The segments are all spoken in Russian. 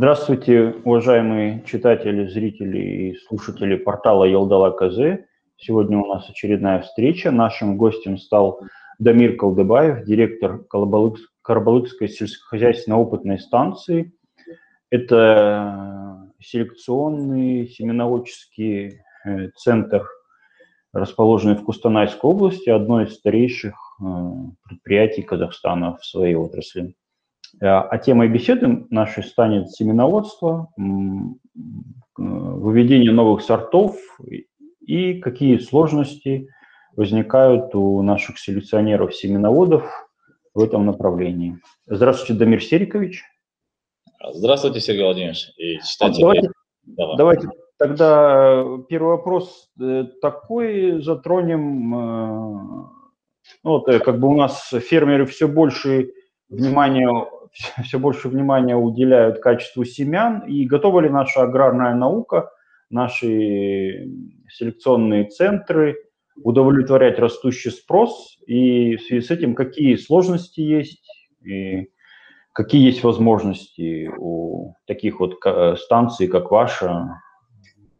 Здравствуйте, уважаемые читатели, зрители и слушатели портала Елдала КЗ. Сегодня у нас очередная встреча. Нашим гостем стал Дамир Колдыбаев, директор Карабалыкской сельскохозяйственно-опытной станции. Это селекционный семеноводческий э, центр, расположенный в Кустанайской области, одно из старейших э, предприятий Казахстана в своей отрасли. Э, а темой беседы нашей станет семеноводство, выведение новых сортов и какие сложности возникают у наших селекционеров-семеноводов в этом направлении. Здравствуйте, Дамир Серикович. Здравствуйте, Сергей Владимирович и читатели. Давайте, Давай. давайте тогда первый вопрос э, такой затронем. Э, ну, вот, как бы у нас фермеры все больше внимания все больше внимания уделяют качеству семян, и готова ли наша аграрная наука, наши селекционные центры удовлетворять растущий спрос, и в связи с этим какие сложности есть, и какие есть возможности у таких вот станций, как ваша,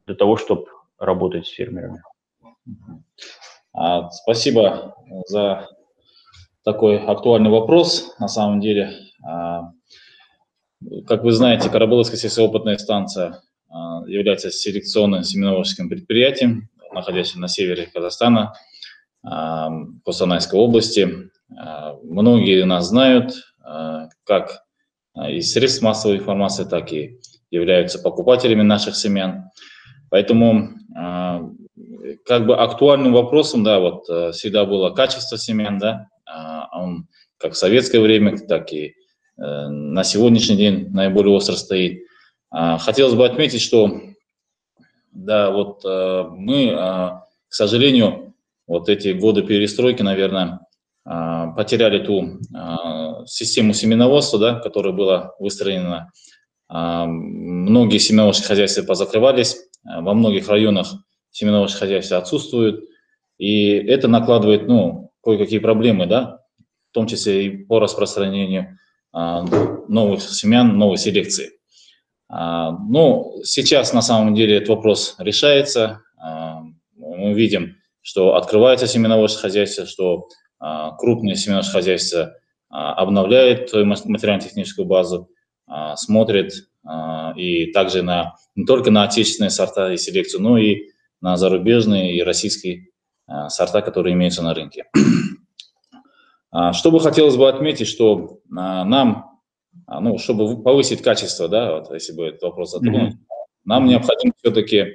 для того, чтобы работать с фермерами? А, спасибо за такой актуальный вопрос. На самом деле, как вы знаете, Карабыловская сельскохозяйственная станция а, является селекционным семеноводческим предприятием, находящимся на севере Казахстана, а, Костанайской области. Многие нас знают, как из средств массовой информации, так и являются покупателями наших семян. Поэтому как бы актуальным вопросом, да, вот всегда было качество семян, да, он как в советское время, так и Э, на сегодняшний день наиболее остро стоит. А, хотелось бы отметить, что да, вот э, мы, а, к сожалению, вот эти годы перестройки, наверное, а, потеряли ту систему семеноводства, да, которая была выстроена. Многие семеноводческие хозяйства позакрывались, во многих районах семеноводческие хозяйства отсутствуют, и это накладывает, ну, кое-какие проблемы, да, в том числе и по распространению новых семян, новой селекции. А, ну, сейчас на самом деле этот вопрос решается. А, мы видим, что открывается семеноводческое хозяйство, что крупные семеноводческие хозяйства обновляют материально-техническую базу, смотрят и также на, не только на отечественные сорта и селекцию, но и на зарубежные и российские сорта, которые имеются на рынке. А, что бы хотелось бы отметить, что а, нам, а, ну, чтобы повысить качество, да, вот, если бы этот вопрос затронуть, mm-hmm. нам необходимо все-таки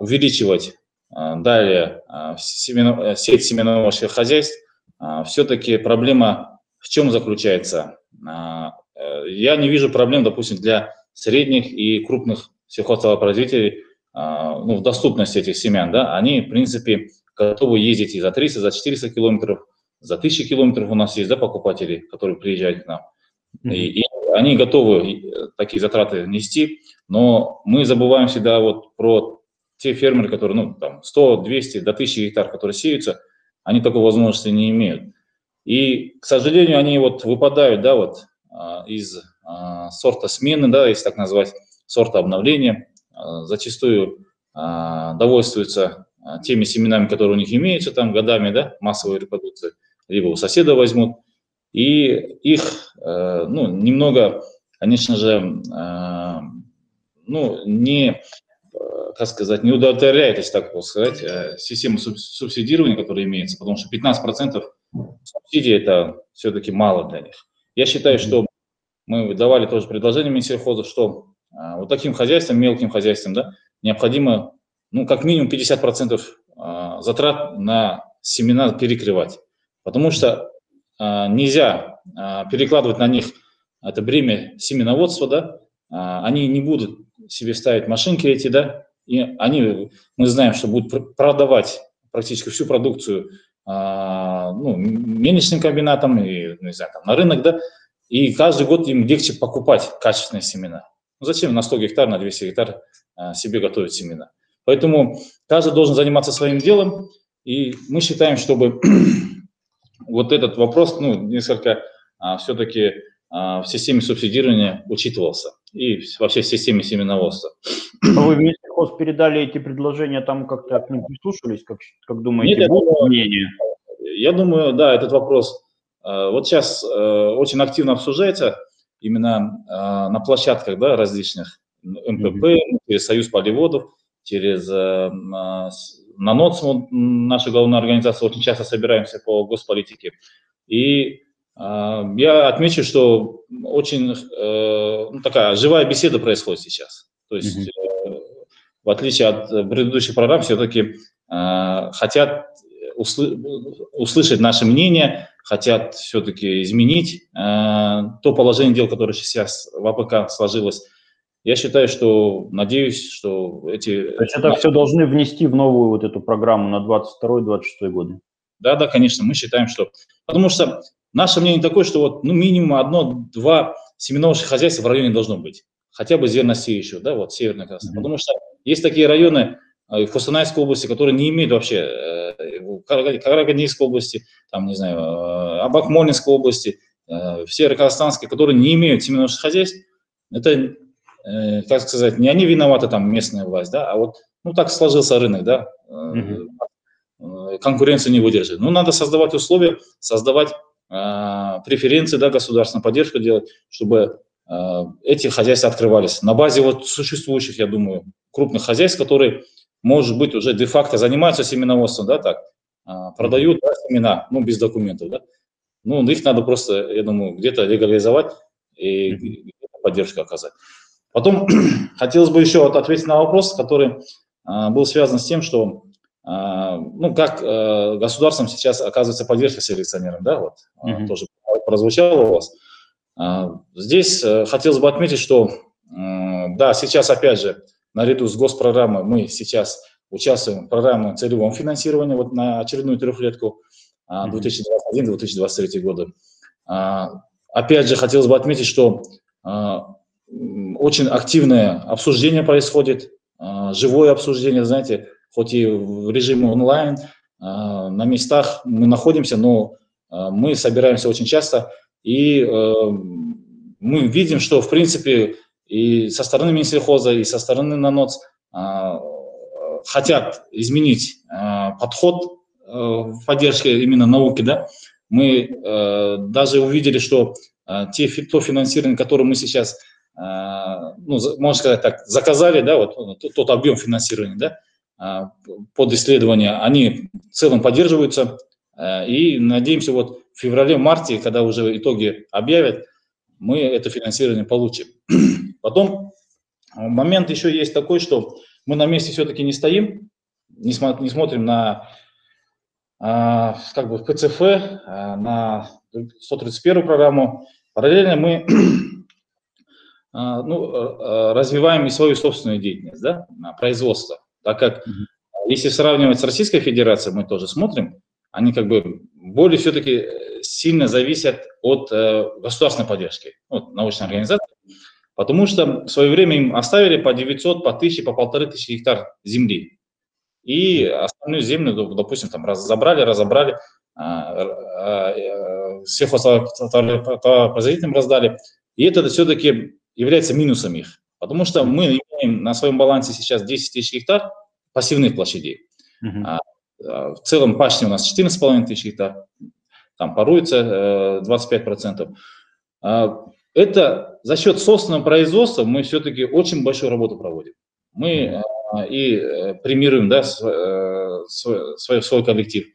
увеличивать далее семена, сеть семеноводческих хозяйств. Все-таки проблема в чем заключается? Э, я не вижу проблем, допустим, для средних и крупных сельхозтоваропроизводителей ну, в доступности этих семян. Да? Они, в принципе, готовы ездить и за 300, за 400 километров за тысячи километров у нас есть да, покупатели, которые приезжают к нам. Mm-hmm. И, и они готовы э, такие затраты нести, но мы забываем всегда вот про те фермеры, которые, ну, там, 100, 200, до 1000 гектар, которые сеются, они такой возможности не имеют. И, к сожалению, они вот выпадают, да, вот а, из а, сорта смены, да, если так назвать, сорта обновления, а, зачастую довольствуются теми семенами, которые у них имеются там годами, да, массовой репродукции, либо у соседа возьмут, и их, э, ну, немного, конечно же, э, ну, не, э, как сказать, не удовлетворяет, если так можно сказать, система субсидирования, которая имеется, потому что 15% субсидий – это все-таки мало для них. Я считаю, что мы давали тоже предложение Минсельхоза, что вот таким хозяйствам, мелким хозяйствам, да, необходимо, ну, как минимум 50% затрат на семена перекрывать. Потому что а, нельзя а, перекладывать на них это бремя семеноводства, да, а, они не будут себе ставить машинки эти, да, и они, мы знаем, что будут продавать практически всю продукцию а, ну, мельничным комбинатам и, ну, не знаю, там, на рынок, да, и каждый год им легче покупать качественные семена. Ну, зачем на 100 гектар, на 200 гектар а, себе готовить семена? Поэтому каждый должен заниматься своим делом, и мы считаем, чтобы вот этот вопрос, ну, несколько а, все-таки в системе субсидирования учитывался и во всей системе семеноводства. А вы вместе Минсельхоз передали эти предложения, там как-то к ним прислушались, как, как думаете, Нет, будет думаю, мнение? Я думаю, да, этот вопрос вот сейчас очень активно обсуждается именно на площадках да, различных МПП, mm-hmm. через Союз полеводов, через на НОЦ, наша главная организация, очень часто собираемся по госполитике. И э, я отмечу, что очень э, ну, такая живая беседа происходит сейчас. То есть, mm-hmm. в отличие от предыдущих программ, все-таки э, хотят услы- услышать наше мнение, хотят все-таки изменить э, то положение дел, которое сейчас в АПК сложилось. Я считаю, что, надеюсь, что эти... То есть это все должны внести в новую вот эту программу на 22-26 годы? Да, да, конечно, мы считаем, что... Потому что наше мнение такое, что вот, ну, минимум одно-два семеновых хозяйства в районе должно быть. Хотя бы зерносеющего, да, вот, Северная Красная. Mm-hmm. Потому что есть такие районы э, в Костанайской области, которые не имеют вообще, э, в области, там, не знаю, э, Абакмолинской области, в Северо-Казахстанской, которые не имеют семеновых хозяйств. Это э, как сказать, не они виноваты, там, местная власть, да, а вот, ну, так сложился рынок, да, э, конкуренцию не выдержит. Ну, надо создавать условия, создавать э, преференции, да, государственную поддержку делать, чтобы э, эти хозяйства открывались. На базе вот существующих, я думаю, крупных хозяйств, которые, может быть, уже де-факто занимаются семеноводством, да, так, э, продают да, семена, ну, без документов, да. Ну, их надо просто, я думаю, где-то легализовать и поддержку оказать. Потом хотелось бы еще ответить на вопрос, который а, был связан с тем, что а, ну, как а, государством сейчас оказывается поддержка селекционерам, да, вот, mm-hmm. тоже прозвучало у вас. Здесь а, хотелось бы отметить, что, а, да, сейчас, опять же, наряду с госпрограммой мы сейчас участвуем в программе целевого финансирования вот на очередную трехлетку а, 2021-2023 года. Опять же, хотелось бы отметить, что очень активное обсуждение происходит, а, живое обсуждение, знаете, хоть и в режиме онлайн, а, на местах мы находимся, но а, мы собираемся очень часто, и мы видим, что, в принципе, и со стороны Минсельхоза, и со стороны НАНОЦ хотят изменить подход в поддержке именно науки, да, мы даже увидели, что те, то финансирование, которое мы сейчас ну, можно сказать так, заказали, да, вот ну, тот, объем финансирования, да, а, под исследования, они в целом поддерживаются, а, и надеемся, вот в феврале-марте, когда уже итоги объявят, мы это финансирование получим. Потом момент еще есть такой, что мы на месте все-таки не стоим, не, смо- не смотрим на как бы ПЦФ, на 131 программу. Параллельно мы а, ну, э, э, развиваем и свою собственную деятельность, да, производство. Так как, если сравнивать с Российской Федерацией, мы тоже смотрим, они как бы более все-таки э, сильно зависят от государственной поддержки, от научной организации, потому что в свое время им оставили по 900, по 1000, по 1500 гектар земли. И остальную землю, допустим, там разобрали, разобрали, всех сельхозпроизводителям раздали. И это все-таки является минусом их. Потому что мы имеем на своем балансе сейчас 10 тысяч гектар пассивных площадей. Uh-huh. А, а, в целом пашни у нас 14,5 тысяч гектар, там поруется э, 25%. А, это за счет собственного производства мы все-таки очень большую работу проводим. Мы а, и э, премируем да, свой, свой, свой коллектив,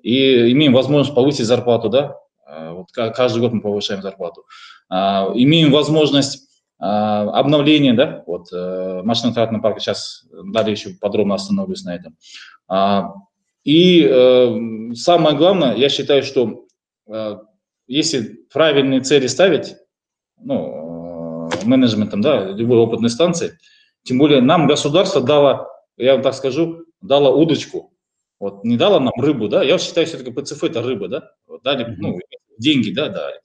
и имеем возможность повысить зарплату, да, а, вот каждый год мы повышаем зарплату. Имеем возможность обновление, да, вот э, машино-тратного парка, сейчас далее еще подробно остановлюсь на этом. А, и э, самое главное, я считаю, что э, если правильные цели ставить, ну, менеджментом, да, любой опытной станции, тем более нам государство дало, я вам так скажу, дало удочку, вот не дало нам рыбу, да, я считаю, все-таки ПЦФ это рыба, да, дали, ну, деньги, да, дали,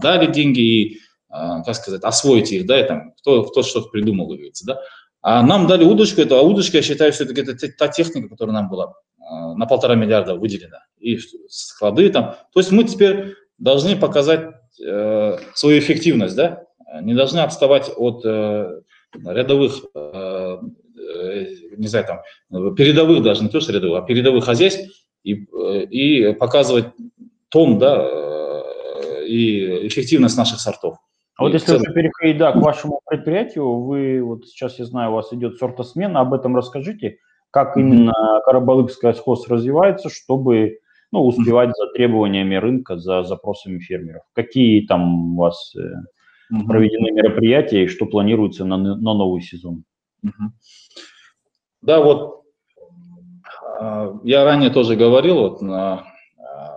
дали деньги и а, как сказать, освоить их, да, и там, кто, кто что-то придумал, говорится, да. А нам дали удочку, это, а удочка, я считаю, все-таки это та техника, которая нам была а, на полтора миллиарда выделена, и склады там. То есть мы теперь должны показать э, свою эффективность, да, не должны отставать от э, рядовых, э, э, не знаю, там, передовых даже, не то что рядовых, а передовых хозяйств и, э, и показывать тон, да, э, и эффективность наших сортов. А вот если уже переходить, да, к вашему предприятию, вы, вот сейчас я знаю, у вас идет сортосмена, об этом расскажите, как именно Карабалыкская схоз развивается, чтобы ну, успевать за требованиями рынка, за запросами фермеров. Какие там у вас mm-hmm. проведены мероприятия и что планируется на, на новый сезон? Да, вот а, я ранее тоже говорил вот на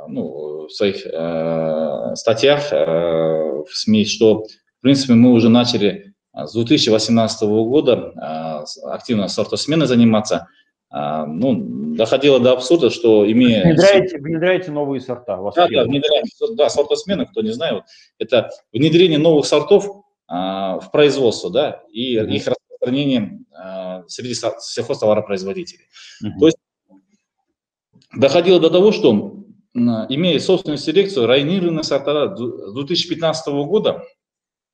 ну, в своих э, статьях э, в СМИ, что, в принципе, мы уже начали с 2018 года э, активно сортосменой заниматься – а, ну, доходило до абсурда, что имея... Внедряете, внедряете новые сорта? Да, да, внедряем, да, сортосмены, кто не знает, это внедрение новых сортов а, в производство, да, и mm-hmm. их распространение а, среди сельхозтоваропроизводителей. Mm-hmm. То есть доходило до того, что, имея собственную селекцию, районированные сорта с 2015 года,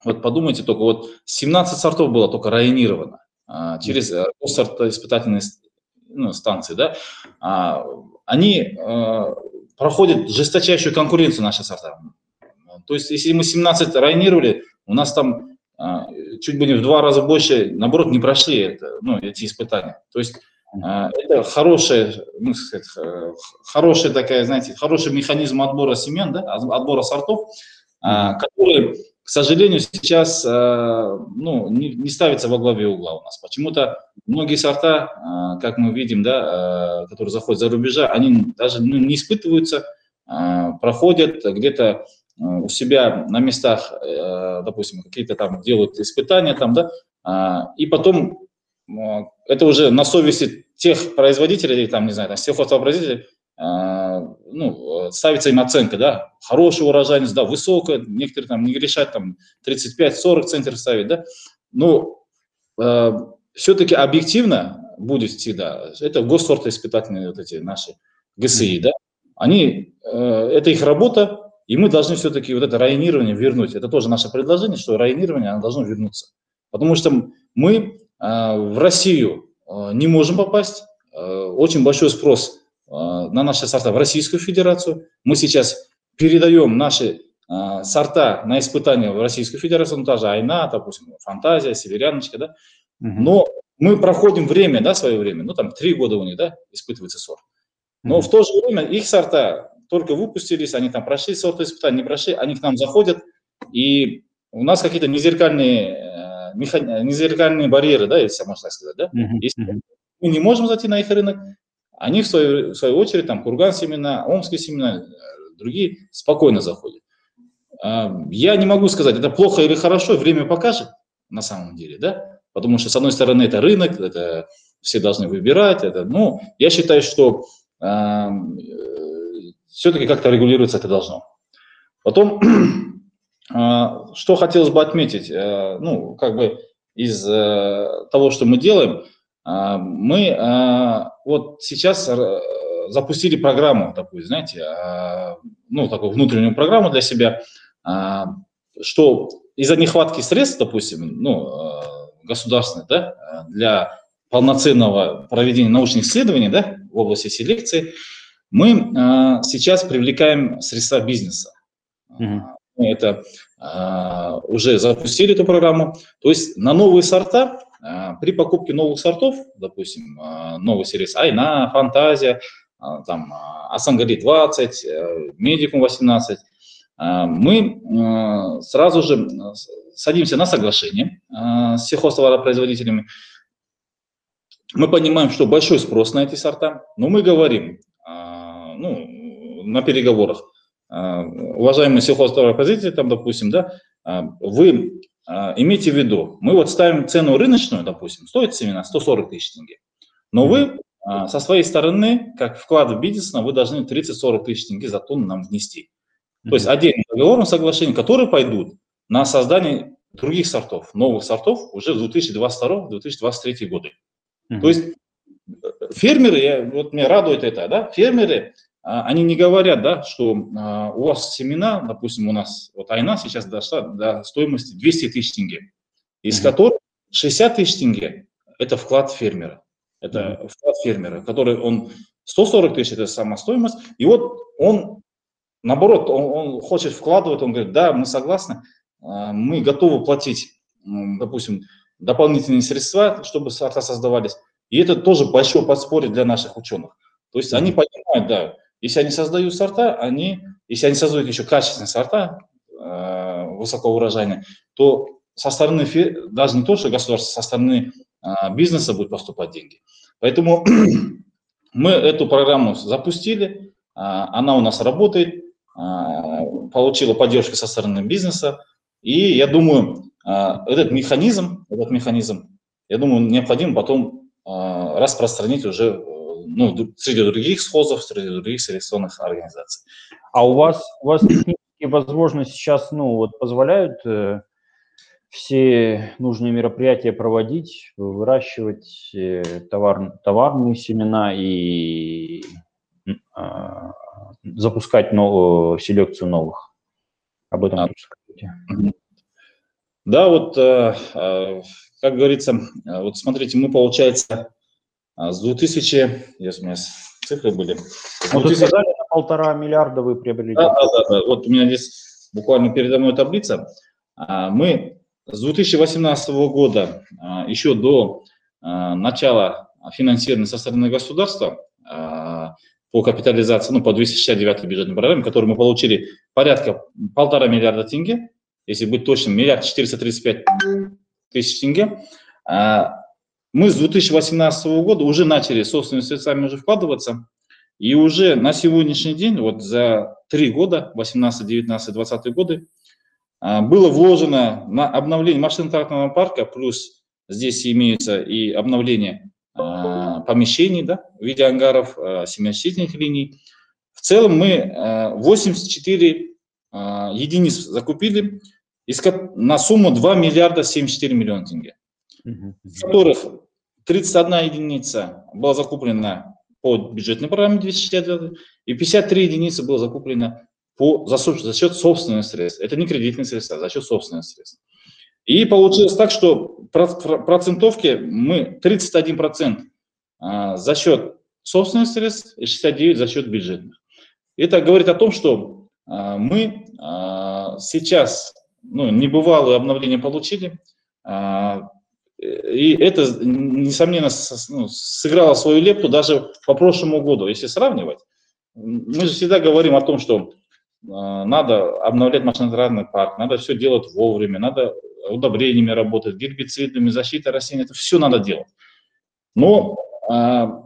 вот подумайте только, вот 17 сортов было только районировано через mm-hmm. сортоиспытательные ну, станции, да, а, они а, проходят жесточайшую конкуренцию наши сорта. То есть, если мы 17 районировали, у нас там а, чуть более в два раза больше, наоборот, не прошли это, ну, эти испытания. То есть, а, это хорошая, ну, сказать, хорошая такая, знаете, хороший механизм отбора семян, да, отбора сортов, а, который к сожалению, сейчас э, ну, не, не ставится во главе угла у нас. Почему-то многие сорта, э, как мы видим, да, э, которые заходят за рубежа, они даже ну, не испытываются, проходят где-то у себя на местах, допустим, какие-то там делают испытания там, да, и потом это уже на совести тех производителей, там, не знаю, там, сельхозтоваропроизводителей, а, ну, ставится им оценка, да, хорошая урожайность, да, высокая, некоторые там не решают, там 35-40 центнеров ставить, да, но э, все-таки объективно будет всегда, это госсортоиспытательные вот эти наши ГСИ, да, они, э, это их работа, и мы должны все-таки вот это районирование вернуть. Это тоже наше предложение, что районирование оно должно вернуться. Потому что мы в Россию э, не можем попасть, э, очень большой спрос а, на наши сорта в Российскую Федерацию. Мы сейчас передаем наши а, сорта на испытания в Российскую Федерацию, ну, та же Айна, допустим, Фантазия, Северяночка, да. Но мы проходим время, да, свое время, ну, там, три года у них, да, испытывается сорт. Но в то же время их сорта только выпустились, они там прошли сорт испытания, не прошли, они к нам заходят, и у нас какие-то незеркальные, э. Незеркальные барьеры, да, если можно так сказать, да. Если мы не можем зайти на их рынок, они, в свою, в свою очередь, там, Курган семена, Омские семена, другие спокойно заходят. А, я не могу сказать, это плохо или хорошо, время покажет на самом деле, да, потому что, с одной стороны, это рынок, это все должны выбирать, это, ну, я считаю, что э, все-таки как-то регулироваться это должно. Потом, э, что хотелось бы отметить, э, ну, как бы из э, того, что мы делаем – а, мы а, вот сейчас э, запустили программу такую, знаете, а, ну, такую внутреннюю программу для себя, что из-за нехватки средств, допустим, ну, государственных, да, для полноценного проведения научных исследований, да, в области селекции, мы сейчас привлекаем средства бизнеса. Mm-hmm. Мы это уже запустили эту программу. То есть на новые сорта а, при покупке новых сортов, допустим, а, новый сервис Айна, Фантазия, а, там, Асангали 20, Медикум 18, мы сразу же садимся на соглашение с сельхозтоваропроизводителями. Мы понимаем, что большой спрос на эти сорта, но мы говорим ну, на переговорах, уважаемые сельхозтоваропроизводители, там, допустим, да, вы а, имейте в виду, мы вот ставим цену рыночную, допустим, стоит семена 140 тысяч тенге, но вы а, со своей стороны, как вклад в бизнес, вы должны 30-40 тысяч тенге за тонну нам внести. То есть отдельным договором соглашения, которые пойдут на создание других сортов, новых сортов уже в 2022-2023 годы. Mm-hmm. То есть фермеры, я, вот меня радует это, да, фермеры а, они не говорят, да, что а, у вас семена, допустим, у нас, вот айна сейчас дошла до стоимости 200 тысяч тенге, из mm-hmm. которых 60 тысяч тенге – это вклад фермера. Это mm-hmm. вклад фермера, который он 140 тысяч – это сама стоимость. И вот он, наоборот, он, он хочет вкладывать, он говорит, да, мы согласны, мы готовы платить, допустим, дополнительные средства, чтобы сорта создавались. И это тоже большое подспорье для наших ученых. То есть они понимают, да, если они создают сорта, они, если они создают еще качественные сорта, э, высокоурожайные, то со стороны, даже не то, что государство, со стороны э, бизнеса будет поступать деньги. Поэтому мы эту программу запустили, э, она у нас работает, э, получила поддержку со стороны бизнеса, и я думаю, э, этот механизм, этот механизм, я думаю, необходимо потом э, распространить уже ну, среди других схозов, среди других селекционных организаций. А у вас, у вас технические возможности сейчас ну, вот позволяют э, все нужные мероприятия проводить, выращивать э, товар, товарные семена и э, запускать новую, селекцию новых? Об этом а, скажите. Да, вот, э, э, как говорится, э, вот смотрите, мы, получается, а с 2000, если у меня цифры были. С 2000... сказали, на полтора миллиарда вы приобрели. Да, да, да, да. Вот у меня здесь буквально передо мной таблица. А, мы с 2018 года, а, еще до начала финансирования со стороны государства по капитализации, ну, по 269 бюджетной программе, которую мы получили порядка полтора миллиарда тенге, если быть точным, миллиард 435 тысяч тенге, мы с 2018 года уже начали собственными средствами уже вкладываться, и уже на сегодняшний день, вот за три года, 18, 19, 20 годы, а, было вложено на обновление машинно-тракторного парка, плюс здесь имеется и обновление а, помещений да, в виде ангаров, а, семящительных линий. В целом мы 84 единиц закупили на сумму 2 миллиарда 74 миллиона тенге из которых 31 единица была закуплена по бюджетной программе 269, и 53 единицы было закуплено по, за, за счет собственных средств. Это не кредитные средства, а за счет собственных средств. И получилось так, что процентовки мы 31% а, за счет собственных средств и 69% за счет бюджетных. Это говорит о том, что а, мы а, сейчас ну, небывалое обновление получили, и это, несомненно, ну, сыграло свою лепту даже по прошлому году, если сравнивать. Мы же всегда говорим о том, что а, надо обновлять машинотранный парк, надо все делать вовремя, надо удобрениями работать, гербицидами, защитой растений, это все надо делать. Но, а,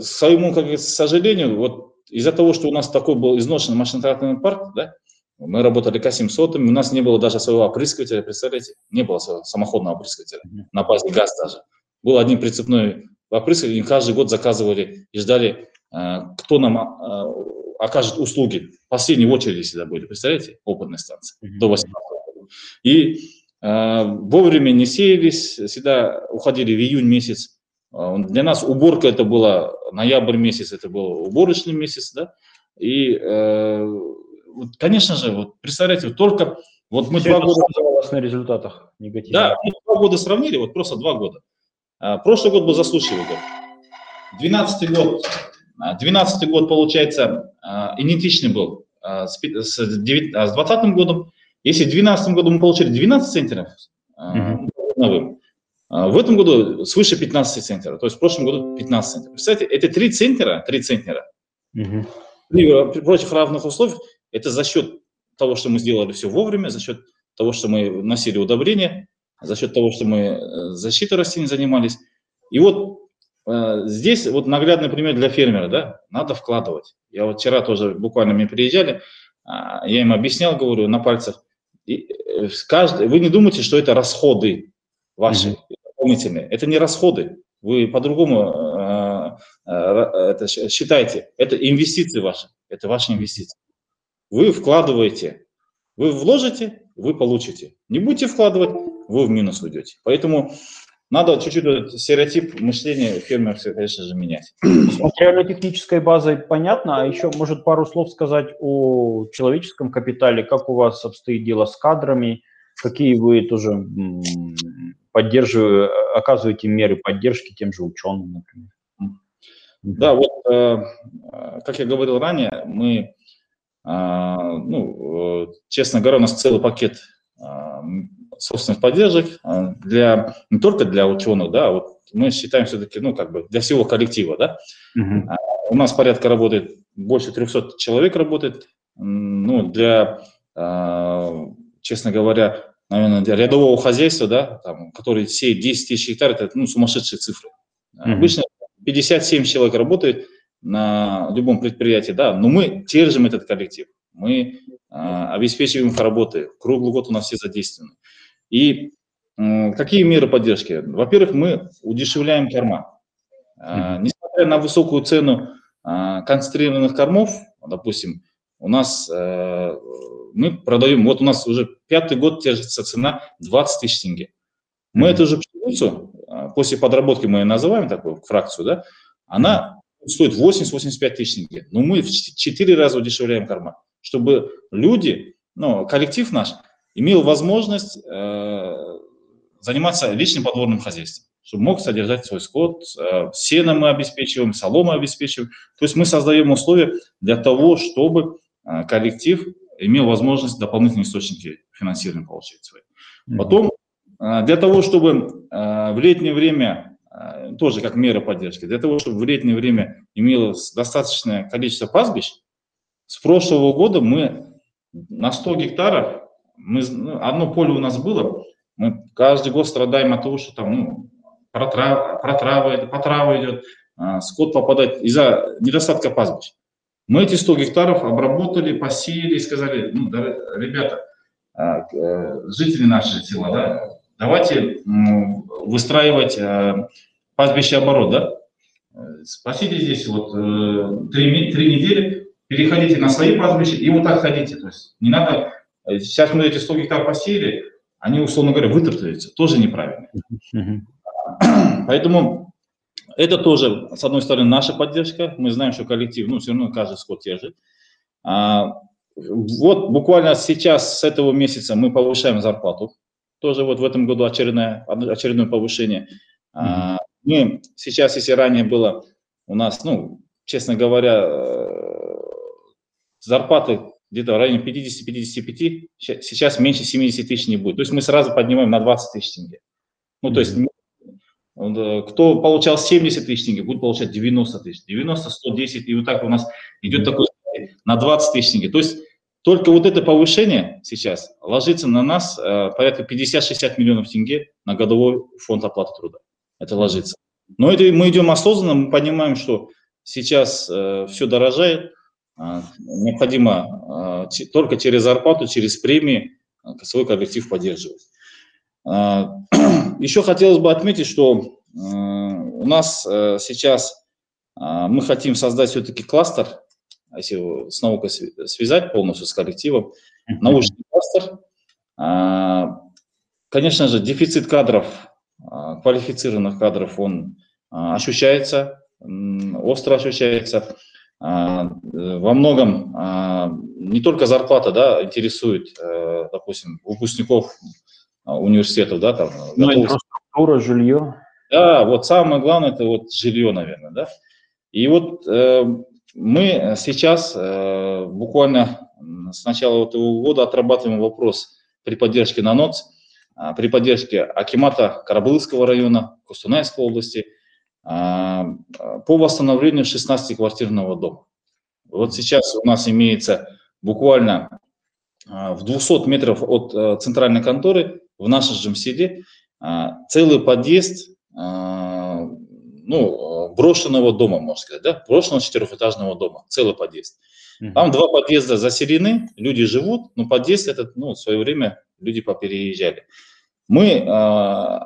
своему, как говорится, сожалению, вот из-за того, что у нас такой был изношенный машинотранный парк, да, мы работали К-700, у нас не было даже своего опрыскивателя, представляете? Не было самоходного опрыскивателя на базе ГАЗ даже. Был один прицепной опрыскиватель, и каждый год заказывали и ждали, э, кто нам э, окажет услуги. Последней очереди всегда были, представляете? Опытные станции до 18 года. И э, вовремя не сеялись, всегда уходили в июнь месяц. Для нас уборка это было ноябрь месяц, это был уборочный месяц, да, и вот, конечно же, вот представляете, вот только вот мы Все два года... на результатах негативных. Да, мы два года сравнили, вот просто два года. А, прошлый год был засушливый год. 12 год, 12 год, получается, а, идентичный был а, с, с, 9, с 20 годом. Если в 2012 году мы получили 12 центнеров угу. в этом году свыше 15 центнеров, то есть в прошлом году 15 центнеров. Представляете, это 3 центнера, 3 центнера угу. при, против равных условий, это за счет того, что мы сделали все вовремя, за счет того, что мы носили удобрения, за счет того, что мы э, защитой растений занимались. И вот э, здесь вот наглядный пример для фермера, да, надо вкладывать. Я вот вчера тоже буквально мне приезжали, э, я им объяснял, говорю, на пальцах, и, э, каждый, вы не думайте, что это расходы ваши mm-hmm. дополнительные. Это не расходы. Вы по-другому э, э, это считайте. Это инвестиции ваши. Это ваши инвестиции. Вы вкладываете, вы вложите, вы получите. Не будете вкладывать, вы в минус уйдете. Поэтому надо чуть-чуть стереотип мышления фермеров, конечно же, менять. С материально-технической базой понятно, а еще, может, пару слов сказать о человеческом капитале, как у вас обстоит дело с кадрами, какие вы тоже поддерживаете, оказываете меры поддержки тем же ученым, например. Да, вот, э, как я говорил ранее, мы, ну, э, честно говоря, у нас целый пакет собственных поддержек для, не только для ученых, да, вот мы считаем все-таки, ну, как бы для всего коллектива, да. Uh-huh. У нас порядка работает, больше 300 человек работает, ну, для, честно говоря, наверное, для рядового хозяйства, да, там, который сеет 10 тысяч гектаров, это, ну, сумасшедшие цифры. Uh-huh. Обычно 57 человек работает на любом предприятии, да, но мы держим этот коллектив, мы а, обеспечиваем их работы, круглый год у нас все задействованы. И э, какие меры поддержки? Во-первых, мы удешевляем корма. Э, несмотря на высокую цену э, концентрированных кормов, допустим, у нас э, мы продаем, вот у нас уже пятый год держится цена 20 тысяч тенге. Мы mm-hmm. эту же пшеницу а, после подработки мы ее называем такую фракцию, да, она стоит 80-85 тысяч тенге. Но мы в 4 раза удешевляем корма, чтобы люди, ну, коллектив наш, имел возможность э, заниматься личным подворным хозяйством, чтобы мог содержать свой скот, э, сено мы обеспечиваем, солому обеспечиваем. То есть мы создаем условия для того, чтобы э, коллектив имел возможность дополнительные источники финансирования получать свои. Потом а, для того, чтобы а, в летнее время, тоже как мера поддержки, для того, чтобы в летнее время имелось достаточное количество пастбищ, с прошлого года мы на 100 гектаров, мы, ну, одно поле у нас было, мы каждый год страдаем от того, что там ну, протрав, протрава, потрава идет, скот попадает из-за недостатка пастбищ. Мы эти 100 гектаров обработали, посеяли и сказали, ну, да, ребята, э, жители нашего села, да, давайте выстраивать э, пастбище оборот, да? Спасите здесь вот э, три, три недели, переходите на свои пастбища и вот так ходите. То есть не надо, э, сейчас мы эти 100 гектар посеяли, они, условно говоря, вытоптываются, тоже неправильно. Поэтому это тоже, с одной стороны, наша поддержка. Мы знаем, что коллектив, ну, все равно каждый скот держит. А, вот буквально сейчас, с этого месяца, мы повышаем зарплату тоже вот в этом году очередное, очередное повышение. Mm-hmm. Мы сейчас, если ранее было у нас, ну, честно говоря, э, зарплаты где-то в районе 50-55, сейчас меньше 70 тысяч не будет. То есть мы сразу поднимаем на 20 тысяч тенге. Ну, то есть кто получал 70 тысяч тенге, будет получать 90 тысяч, 90, 110, и вот так у нас идет такой на 20 тысяч тенге. То есть только вот это повышение сейчас ложится на нас э, порядка 50-60 миллионов тенге на годовой фонд оплаты труда. Это ложится. Но это мы идем осознанно, мы понимаем, что сейчас э, все дорожает, э, необходимо э, только через зарплату, через премии э, свой коллектив поддерживать. Э, еще хотелось бы отметить, что э, у нас э, сейчас э, мы хотим создать все-таки кластер если с наукой связать полностью с коллективом, научный кластер, а, конечно же, дефицит кадров, квалифицированных кадров, он ощущается, остро ощущается. Во многом не только зарплата да, интересует, э, допустим, выпускников университетов, да, там. Ну, готов... инфраструктура, жилье. Да, вот самое главное, это вот жилье, наверное, да. И вот э, мы сейчас э, буквально с начала этого года отрабатываем вопрос при поддержке НАНОЦ, э, при поддержке Акимата Карабылского района, Кустанайской области э, по восстановлению 16-квартирного дома. Вот сейчас у нас имеется буквально э, в 200 метров от э, центральной конторы в нашем э, целый подъезд ну, брошенного дома, можно сказать, да, брошенного четырехэтажного дома, целый подъезд. Там два подъезда заселены, люди живут, но подъезд этот, ну, в свое время люди попереезжали. Мы э,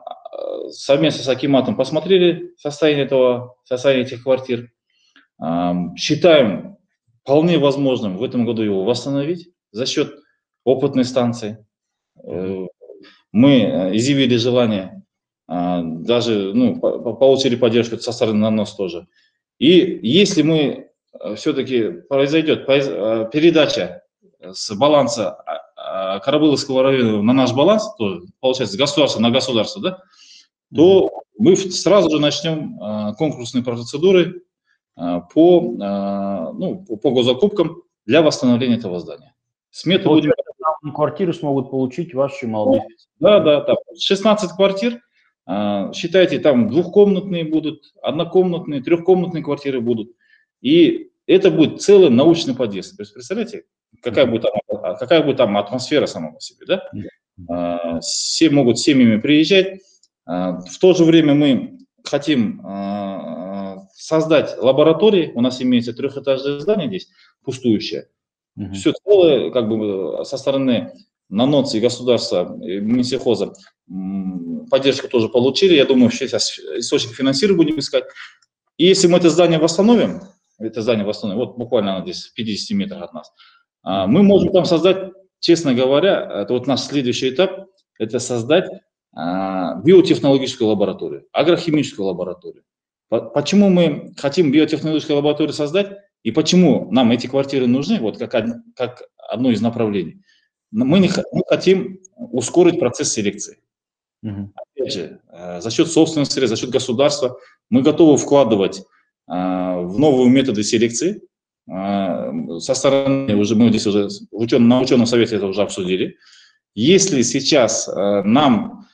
совместно с Акиматом посмотрели состояние этого, состояние этих квартир, э, считаем вполне возможным в этом году его восстановить за счет опытной станции. Э, мы изъявили желание даже ну, получили поддержку со стороны НАНОС тоже. И если мы все-таки произойдет передача с баланса Карабыловского района на наш баланс, то, получается, государство на государство, да, то мы сразу же начнем конкурсные процедуры по, ну, по госзакупкам для восстановления этого здания. Смету будем... Квартиры смогут получить ваши молодые Да, да, да. 16 квартир. Считайте, там двухкомнатные будут, однокомнатные, трехкомнатные квартиры будут. И это будет целый научный подъезд. То есть, представляете, какая будет там, какая будет там атмосфера сама по себе, да? Все могут семьями приезжать. В то же время мы хотим создать лаборатории. У нас имеется трехэтажное здание здесь, пустующее. Угу. Все целое, как бы со стороны НАНОЦ и государства, Минсельхоза поддержку тоже получили. Я думаю, сейчас источник финансирования будем искать. И если мы это здание восстановим, это здание восстановим, вот буквально оно здесь в 50 метрах от нас, а, мы можем там создать, честно говоря, это вот наш следующий этап, это создать а, биотехнологическую лабораторию, агрохимическую лабораторию. Почему мы хотим биотехнологическую лабораторию создать и почему нам эти квартиры нужны, вот как, как одно из направлений? Мы, не, мы хотим ускорить процесс селекции. Угу. Опять же, э, за счет собственных средств, за счет государства мы готовы вкладывать а, в новые методы селекции. А, со стороны уже мы здесь уже учен, на ученом совете это уже обсудили. Если сейчас а, нам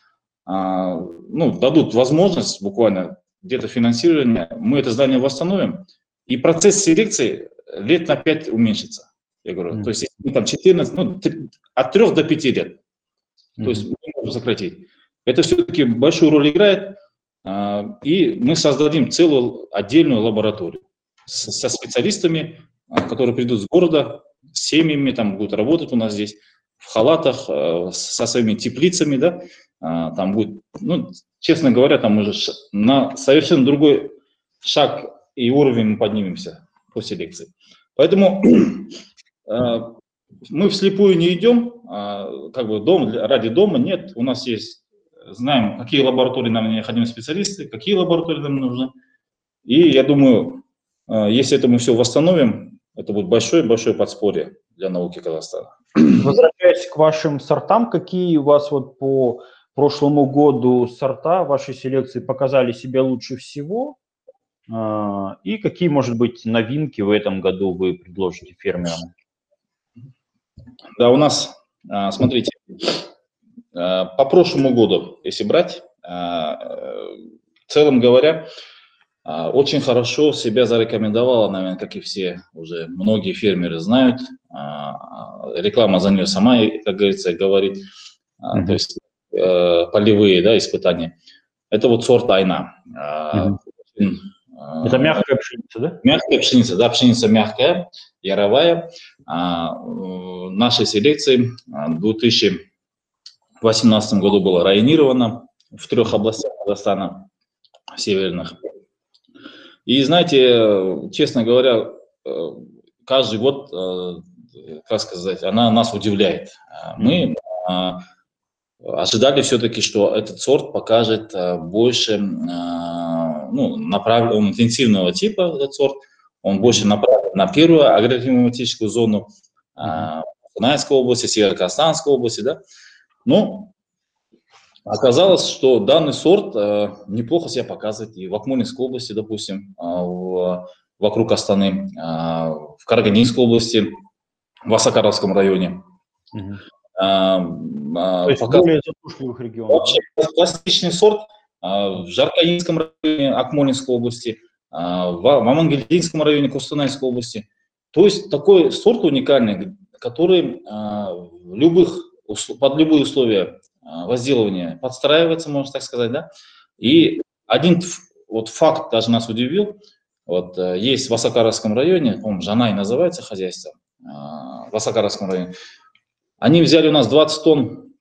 ну, дадут возможность буквально где-то финансирование, мы это здание восстановим, и процесс селекции лет на 5 уменьшится. Я говорю, mm-hmm. то есть если там 14, ну, от 3 до 5 лет, mm-hmm. то есть мы можем сократить. Это все-таки большую роль играет, а, и мы создадим целую отдельную лабораторию со специалистами, а, которые придут с города, с семьями, там будут работать у нас здесь, в халатах, а, со своими теплицами, да, там будет, ну, честно говоря, там уже на совершенно другой шаг и уровень мы поднимемся по селекции. Поэтому мы вслепую не идем, как бы дом ради дома, нет, у нас есть знаем, какие лаборатории нам необходимы специалисты, какие лаборатории нам нужны. И я думаю, э, если это мы все восстановим, это будет большое-большое подспорье для науки Казахстана. Возвращаясь к вашим сортам, какие у вас вот по прошлому году сорта вашей селекции показали себя лучше всего? Э, и какие, может быть, новинки в этом году вы предложите фермерам? Да, у нас, э, смотрите, по прошлому году, если брать, э, в целом говоря, очень хорошо себя зарекомендовала, наверное, как и все уже многие фермеры знают. Реклама за нее сама, как говорится, говорит. Mm-hmm. То есть полевые да, испытания. Это вот сорт Айна. Mm-hmm. Это мягкая пшеница, да? Мягкая пшеница, да, пшеница мягкая, яровая. Нашей селекции 2000 в 2018 году было районировано в трех областях Казахстана, северных. И знаете, честно говоря, э, каждый год, э, как сказать, она нас удивляет. Мы э, ожидали все-таки, что этот сорт покажет больше ну, направ... он интенсивного типа, этот сорт, он больше направлен на первую агроклиматическую зону Кунайской области, Северо-Казахстанской области, да, но оказалось, что данный сорт э, неплохо себя показывает и в Акмолинской области, допустим, э, в, вокруг Астаны, э, в Караганинской области, в Асакаровском районе. Угу. То есть пока... более засушливых регионов. Вообще классичный сорт в Жаркаинском районе Акмолинской области, в Амангельдинском районе Кустанайской области. То есть такой сорт уникальный, который любых под любые условия возделывания подстраивается, можно так сказать, да. И один вот факт даже нас удивил. Вот э, есть в Асакаровском районе, по-моему, Жанай называется хозяйство, а, в Асакаровском районе. Они взяли у нас 20 тонн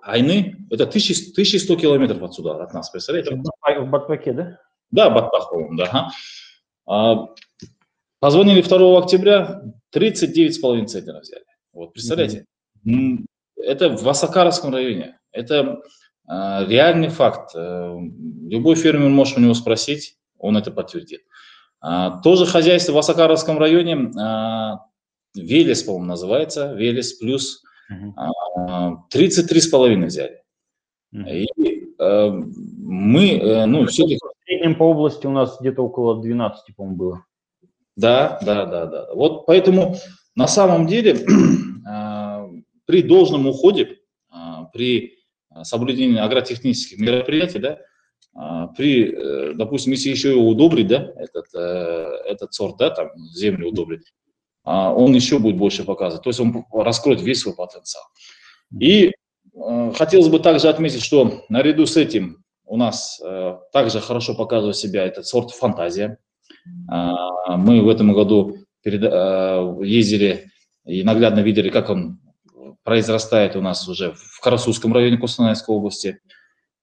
айны, это 1100 километров отсюда, от нас, представляете? В Батпаке, да? Да, Батпак, по-моему, да. А, позвонили 2 октября, 39,5 центнеров взяли. Вот, представляете? Mm-hmm. Это в Асакаровском районе. Это реальный факт. Любой фермер может у него спросить, он это подтвердит. Тоже хозяйство в Осакаровском районе, Велес, по-моему, называется, Велес плюс, 33,5 взяли. И мы, ну, все-таки... В среднем по области у нас где-то около 12, по-моему, было. Да, да, да, да. Вот поэтому на самом деле а, при должном уходе, а, при соблюдении агротехнических мероприятий, да, а, при, э, допустим, если еще его удобрить, да, этот, э, этот сорт, да, там, землю удобрить, он еще будет больше показывать, то есть он раскроет весь свой потенциал. И э, хотелось бы также отметить, что наряду с этим у нас также хорошо показывает себя этот сорт «Фантазия», а, мы в этом году а, ездили и наглядно видели, как он произрастает у нас уже в Карасузском районе Костанайской области.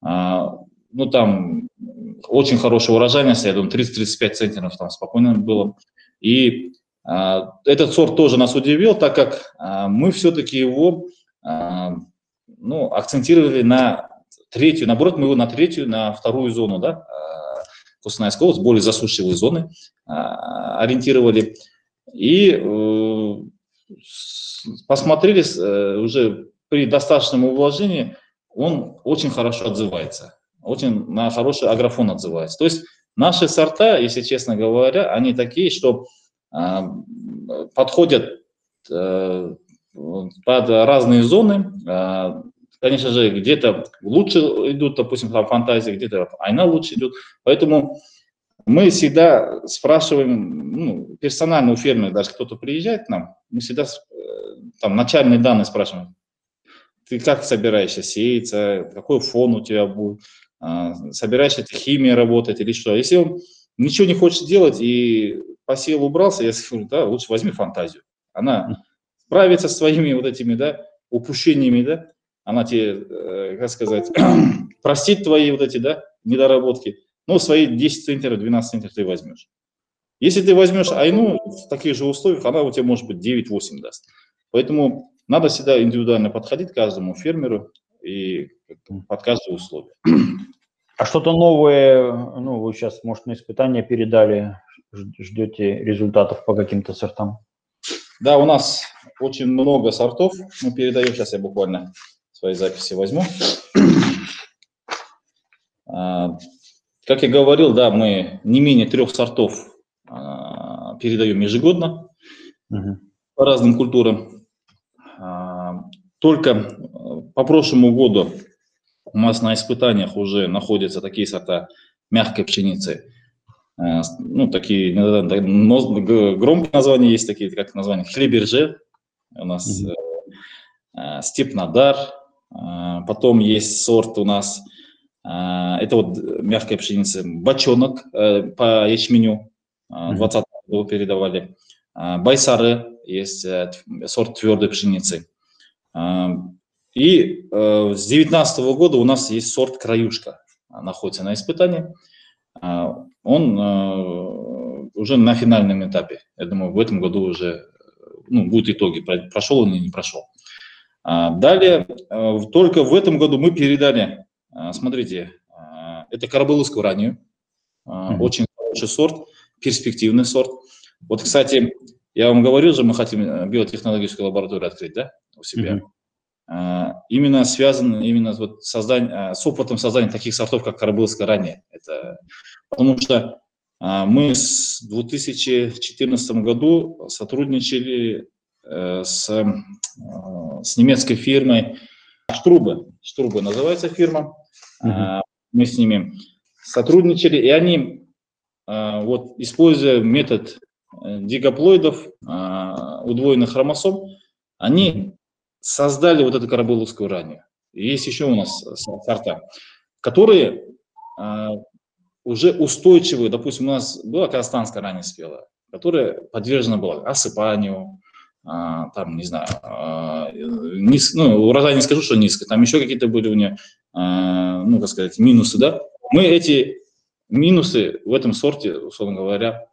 А, ну, там очень хорошая урожайность, я думаю, 30-35 центнеров там спокойно было. И этот сорт тоже нас удивил, так как мы все-таки его ну, акцентировали на третью, наоборот, мы его на третью, на вторую зону, да, Костанайская область, более засушливые зоны а, ориентировали. И э, посмотрели э, уже при достаточном вложении, он очень хорошо отзывается, очень на хороший агрофон отзывается. То есть наши сорта, если честно говоря, они такие, что а, подходят э, под разные зоны, а, Конечно же, где-то лучше идут, допустим, там фантазии, где-то айна лучше идет. Поэтому мы всегда спрашиваем, ну, персонально у фермера, даже кто-то приезжает к нам, мы всегда э, там начальные данные спрашиваем. Ты как собираешься сеяться, какой фон у тебя будет, а, собираешься ты химией работать или что. Если он ничего не хочет делать и посел убрался, я скажу, да, лучше возьми фантазию. Она справится с своими вот этими, да, упущениями, да, она тебе, э, как сказать, простит твои вот эти, да, недоработки, ну, свои 10 центнеров, 12 центнеров ты возьмешь. Если ты возьмешь айну в таких же условиях, она у тебя может быть 9-8 даст. Поэтому надо всегда индивидуально подходить к каждому фермеру и под каждое условие. А что-то новое, ну, вы сейчас, может, на испытания передали, ждете результатов по каким-то сортам? Да, у нас очень много сортов мы передаем. Сейчас я буквально свои записи возьму. А, как я говорил, да, мы не менее трех сортов а, передаем ежегодно угу. по разным культурам. А, только э, по прошлому году у нас на испытаниях уже находятся такие сорта мягкой пшеницы. Ну, такие громкие названия есть, такие как название хлеберже, у нас угу. Степнадар, а, потом есть сорт у нас, а, это вот мягкая пшеница, бочонок э, по ячменю, 20 а, году передавали. Байсары есть э, сорт твердой пшеницы. И э, с 2019 года у нас есть сорт краюшка, находится на испытании. Он уже на финальном этапе. Я думаю, в этом году уже ну, будут итоги, прошел он или не прошел. А, далее, только в этом году мы передали, смотрите, э, это карабыловскую раннюю, mm-hmm. очень хороший сорт, перспективный сорт. Вот, кстати, я вам говорил же, мы хотим биотехнологическую лабораторию открыть, да, у себя. Mm-hmm. Именно связан именно вот создание, с опытом создания таких сортов, как карабыловская ранняя. Это, потому что мы с 2014 году сотрудничали Э, с, э, с немецкой фирмой Штрубе. Штрубе называется фирма. Uh-huh. Мы с ними сотрудничали, и они, вот используя метод дигаплоидов, удвоенных хромосом, они создали вот эту карабуловскую раннюю. Есть еще у нас сорта, которые уже устойчивые. Допустим, у нас была казахстанская ранняя спелая, которая подвержена была осыпанию, а, там, не знаю, а, низ, ну, урожай не скажу, что низко, там еще какие-то были у нее, а, ну, как сказать, минусы, да. Мы эти минусы в этом сорте, условно говоря,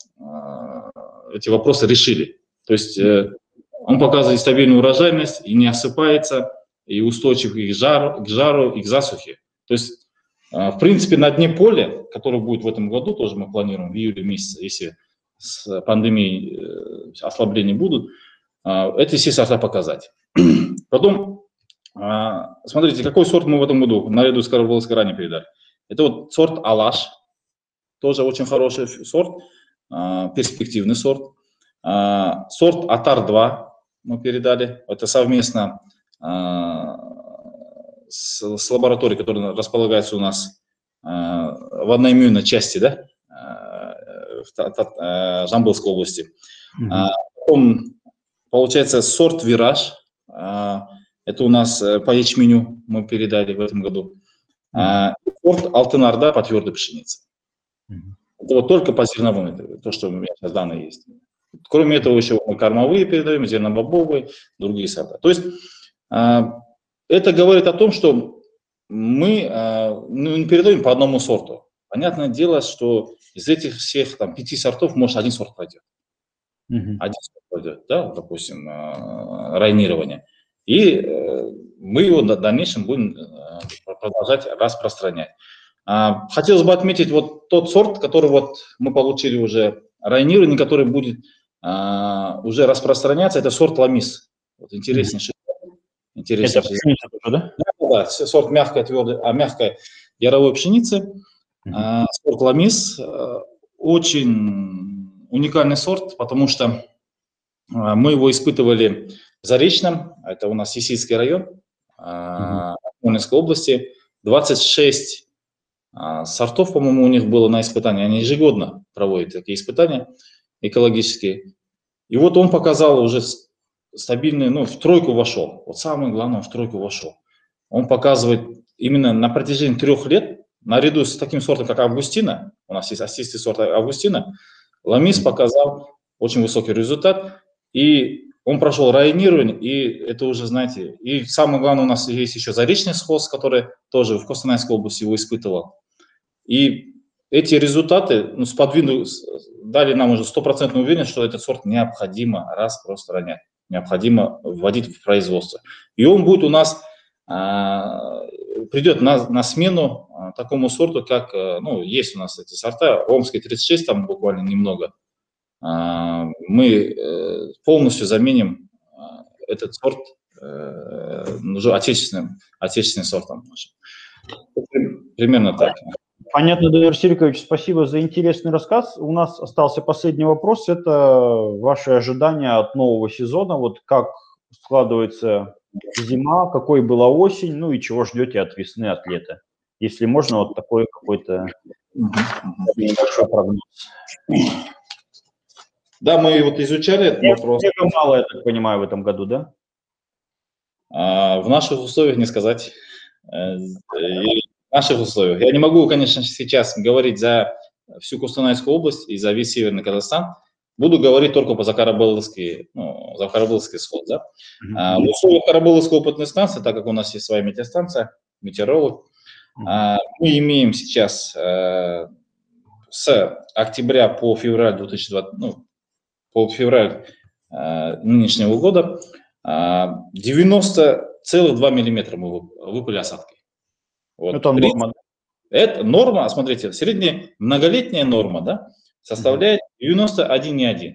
эти вопросы решили. То есть э, он показывает стабильную урожайность и не осыпается, и устойчив и к жару, к жару и к засухе. То есть, в принципе, на дне поля, который будет в этом году, тоже мы планируем в июле месяце, если с пандемией ослабления будут, эти все сорта показать. Потом, смотрите, какой сорт мы в этом году наряду с Карабулской ранее передали. Это вот сорт Алаш, тоже очень хороший сорт, перспективный сорт. Сорт Атар-2 мы передали, это совместно с, с лабораторией, которая располагается у нас в одноименной части, да, в Жамбылской области. Mm-hmm. Потом, получается, сорт Вираж, это у нас э, по ячменю мы передали в этом году. Mm-hmm. Сорт Алтынарда по твердой пшенице. Mm-hmm. Это вот только по зерновым, это то, что у меня сейчас данные есть. Кроме этого, еще мы кормовые передаем, зернобобовые, другие сорта. То есть а, это говорит о том, что мы а, ну, не передаем по одному сорту. Понятное дело, что из этих всех там, пяти сортов, может, один сорт пойдет. Mm-hmm. Один пойдет, да, допустим, а, райнирование. И э, мы его в дальнейшем будем продолжать распространять. Хотелось бы отметить вот тот сорт, который вот мы получили уже районирование, который будет а, уже распространяться, это сорт ламис. Вот интереснейший. интереснейший. Это пшеница тоже, да? Да, сорт мягкой, твердой, а мягкой яровой пшеницы. А, сорт ламис а, очень уникальный сорт, потому что а, мы его испытывали в Заречном, это у нас Сисийский район, mm-hmm. области. 26 а, сортов, по-моему, у них было на испытании. Они ежегодно проводят такие испытания экологические. И вот он показал уже стабильный, ну, в тройку вошел. Вот самое главное, в тройку вошел. Он показывает именно на протяжении трех лет, наряду с таким сортом, как Августина, у нас есть осистый сорт Августина, Ламис показал очень высокий результат, и он прошел районирование, и это уже, знаете, и самое главное, у нас есть еще заречный схоз, который тоже в Костанайской области его испытывал. И эти результаты ну, сподвинули, дали нам уже стопроцентную уверенность, что этот сорт необходимо распространять, необходимо вводить в производство. И он будет у нас, придет на, на смену а, такому сорту, как, а, ну, есть у нас эти сорта, Омский 36, там буквально немного. А, мы э, полностью заменим а, этот сорт э, уже отечественным, отечественным сортом. Примерно так. Понятно, Давид Силькович, спасибо за интересный рассказ. У нас остался последний вопрос. Это ваши ожидания от нового сезона. Вот как складывается зима, какой была осень, ну и чего ждете от весны, от лета? Если можно, вот такой какой-то небольшой прогноз. Да, мы вот изучали этот вопрос. Снега мало, я так понимаю, в этом году, да? А, в наших условиях не сказать. Э, наших условиях. Я не могу, конечно, сейчас говорить за всю Кустанайскую область и за весь Северный Казахстан. Буду говорить только за Карабыловский, ну, за Карабыловский сход, да. Mm-hmm. А, в условиях Карабыловской опытной станции, так как у нас есть своя метеостанция, метеоролог, mm-hmm. а, мы имеем сейчас а, с октября по февраль 2020, ну, по февраль а, нынешнего года а, 90,2 миллиметра мы выпали осадки. Вот. Это норма. Это норма, смотрите, средняя многолетняя норма, да, составляет 91,1.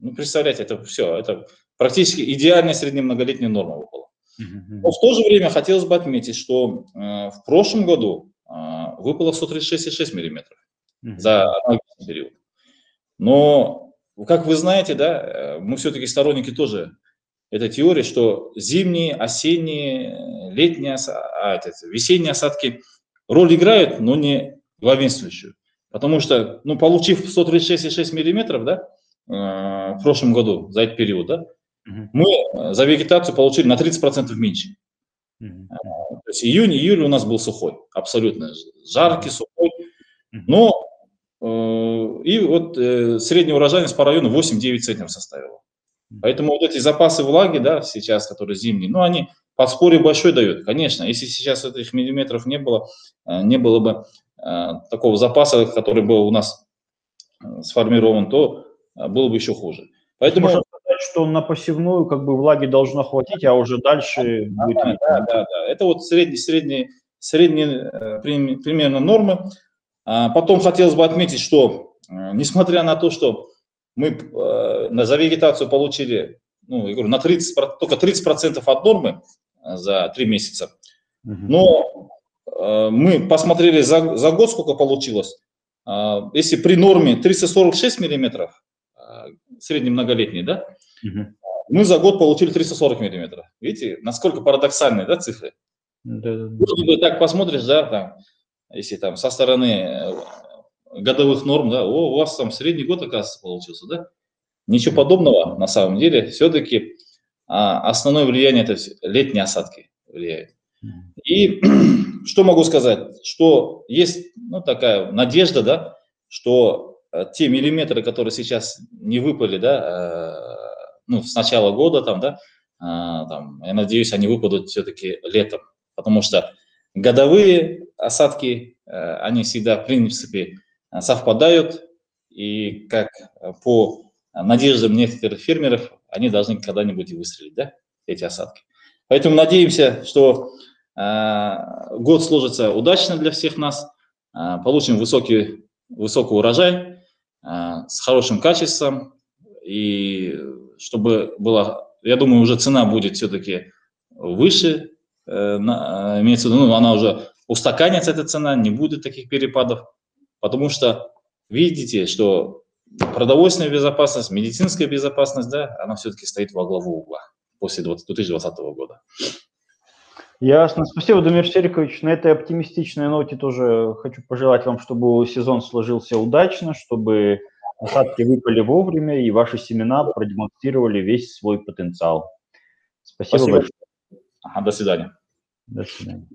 Ну, представляете, это все, это практически идеальная средняя многолетняя норма выпала. Но в то же время хотелось бы отметить, что э, в прошлом году э, выпало 136,6 миллиметров за аналогичный период. Но, как вы знаете, да, э, мы все-таки сторонники тоже эта теория, что зимние, осенние, летние, а, весенние осадки роль играют, но не главенствующую. Потому что, ну, получив 136,6 миллиметров, да, э, в прошлом году, за этот период, да, угу. мы за вегетацию получили на 30% меньше. Угу. То есть июнь, июль у нас был сухой, абсолютно жаркий, сухой. Но э, и вот э, средняя урожайность по району 8-9 центнеров составила. Поэтому вот эти запасы влаги, да, сейчас, которые зимние, ну, они подспорье большой дают. Конечно, если сейчас этих миллиметров не было, э, не было бы э, такого запаса, который был у нас э, сформирован, то было бы еще хуже. Поэтому... Можно сказать, что на посевную как бы влаги должно хватить, а уже дальше да, будет... Да, да, да, да. Это вот средний, средний, средние э, примерно нормы. А потом хотелось бы отметить, что несмотря на то, что мы за вегетацию получили, ну, я говорю, на 30, только 30% от нормы за 3 месяца, но мы посмотрели за, за год, сколько получилось. Если при норме 346 миллиметров, среднемноголетний, да, угу. мы за год получили 340 миллиметров. Видите, насколько парадоксальные да, цифры? Да, да, да. так посмотришь, да, там, если там со стороны э, годовых норм, да, о, у вас там средний год, оказывается, получился, да? Ничего подобного на самом деле. Все-таки а, основное влияние это летние осадки влияют. И что могу сказать? Что есть ну, такая надежда, да, что Э, те миллиметры, которые сейчас не выпали, да, э, ну, с начала года, там, да, э, там, я надеюсь, они выпадут все-таки летом, потому что годовые осадки, они всегда, в принципе, совпадают, и как по надеждам некоторых фермеров, они должны когда-нибудь и выстрелить, да, эти осадки. Поэтому надеемся, что год сложится удачно для всех нас, получим высокий, высокий урожай, а, с хорошим качеством, и чтобы была, я думаю, уже цена будет все-таки выше, э, имеется в виду, ну, она уже устаканится, эта цена, не будет таких перепадов, потому что видите, что продовольственная безопасность, медицинская безопасность, да, она все-таки стоит во главу угла после 2020 года. Ясно. Спасибо, Дамир Серикович. На этой оптимистичной ноте тоже хочу пожелать вам, чтобы сезон сложился удачно, чтобы осадки выпали вовремя и ваши семена продемонстрировали весь свой потенциал. Спасибо, Спасибо. большое. Ага, до свидания. До свидания.